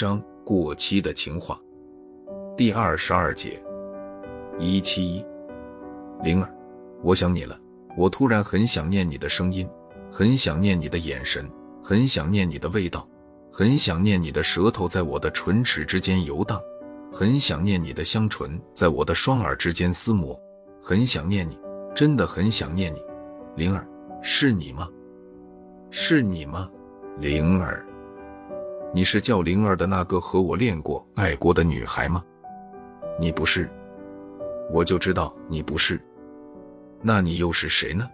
章过期的情话，第二十二节一七一，灵儿，我想你了。我突然很想念你的声音，很想念你的眼神，很想念你的味道，很想念你的舌头在我的唇齿之间游荡，很想念你的香唇在我的双耳之间厮磨，很想念你，真的很想念你。灵儿，是你吗？是你吗，灵儿？你是叫灵儿的那个和我恋过、爱过的女孩吗？你不是，我就知道你不是。那你又是谁呢？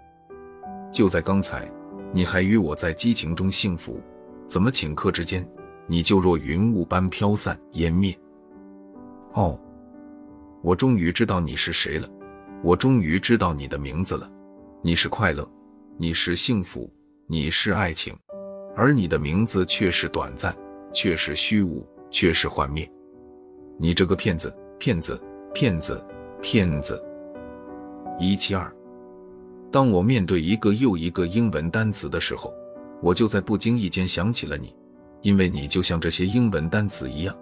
就在刚才，你还与我在激情中幸福，怎么顷刻之间，你就若云雾般飘散湮灭？哦，我终于知道你是谁了，我终于知道你的名字了。你是快乐，你是幸福，你是爱情，而你的名字却是短暂，却是虚无，却是幻灭。你这个骗子，骗子，骗子，骗子！一七二。当我面对一个又一个英文单词的时候，我就在不经意间想起了你，因为你就像这些英文单词一样，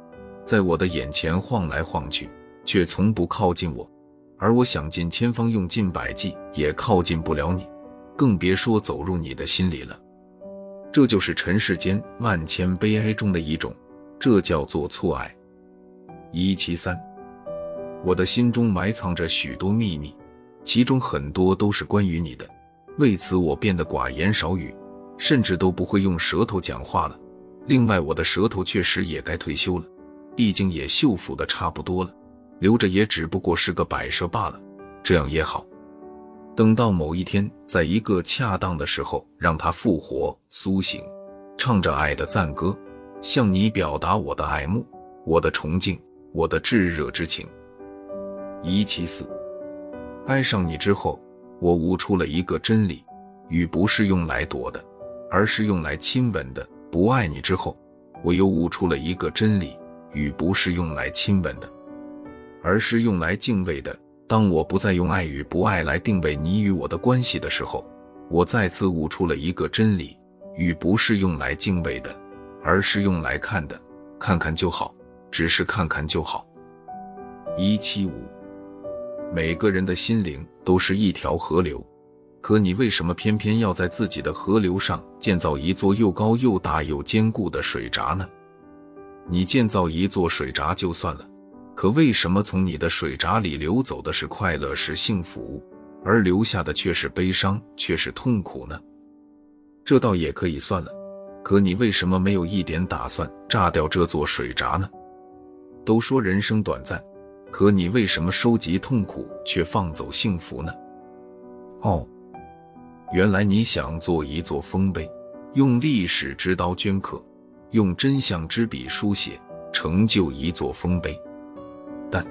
在我的眼前晃来晃去，却从不靠近我，而我想尽千方用尽百计也靠近不了你，更别说走入你的心里了。这就是尘世间万千悲哀中的一种，这叫做错爱。一七三，我的心中埋藏着许多秘密。其中很多都是关于你的，为此我变得寡言少语，甚至都不会用舌头讲话了。另外，我的舌头确实也该退休了，毕竟也锈腐的差不多了，留着也只不过是个摆设罢了。这样也好，等到某一天，在一个恰当的时候，让它复活苏醒，唱着爱的赞歌，向你表达我的爱慕、我的崇敬、我的炙热之情。一七四。爱上你之后，我悟出了一个真理：雨不是用来躲的，而是用来亲吻的。不爱你之后，我又悟出了一个真理：雨不是用来亲吻的，而是用来敬畏的。当我不再用爱与不爱来定位你与我的关系的时候，我再次悟出了一个真理：雨不是用来敬畏的，而是用来看的。看看就好，只是看看就好。一七五。每个人的心灵都是一条河流，可你为什么偏偏要在自己的河流上建造一座又高又大又坚固的水闸呢？你建造一座水闸就算了，可为什么从你的水闸里流走的是快乐是幸福，而留下的却是悲伤却是痛苦呢？这倒也可以算了，可你为什么没有一点打算炸掉这座水闸呢？都说人生短暂。可你为什么收集痛苦却放走幸福呢？哦，原来你想做一座丰碑，用历史之刀镌刻，用真相之笔书写，成就一座丰碑。但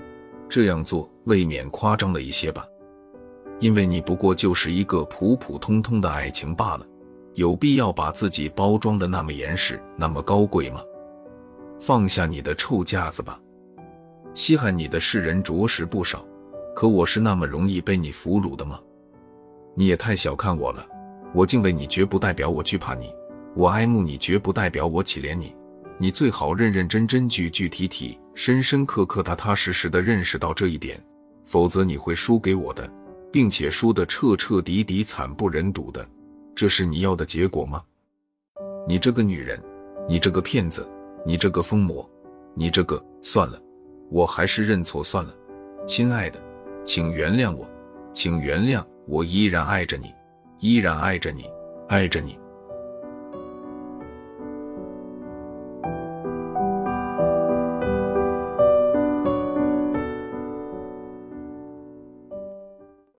这样做未免夸张了一些吧？因为你不过就是一个普普通通的爱情罢了，有必要把自己包装的那么严实，那么高贵吗？放下你的臭架子吧！稀罕你的世人着实不少，可我是那么容易被你俘虏的吗？你也太小看我了。我敬畏你，绝不代表我惧怕你；我爱慕你，绝不代表我乞怜你。你最好认认真真、具具体体、深深刻刻、踏踏实实的认识到这一点，否则你会输给我的，并且输得彻彻底底、惨不忍睹的。这是你要的结果吗？你这个女人，你这个骗子，你这个疯魔，你这个……算了。我还是认错算了，亲爱的，请原谅我，请原谅我，依然爱着你，依然爱着你，爱着你。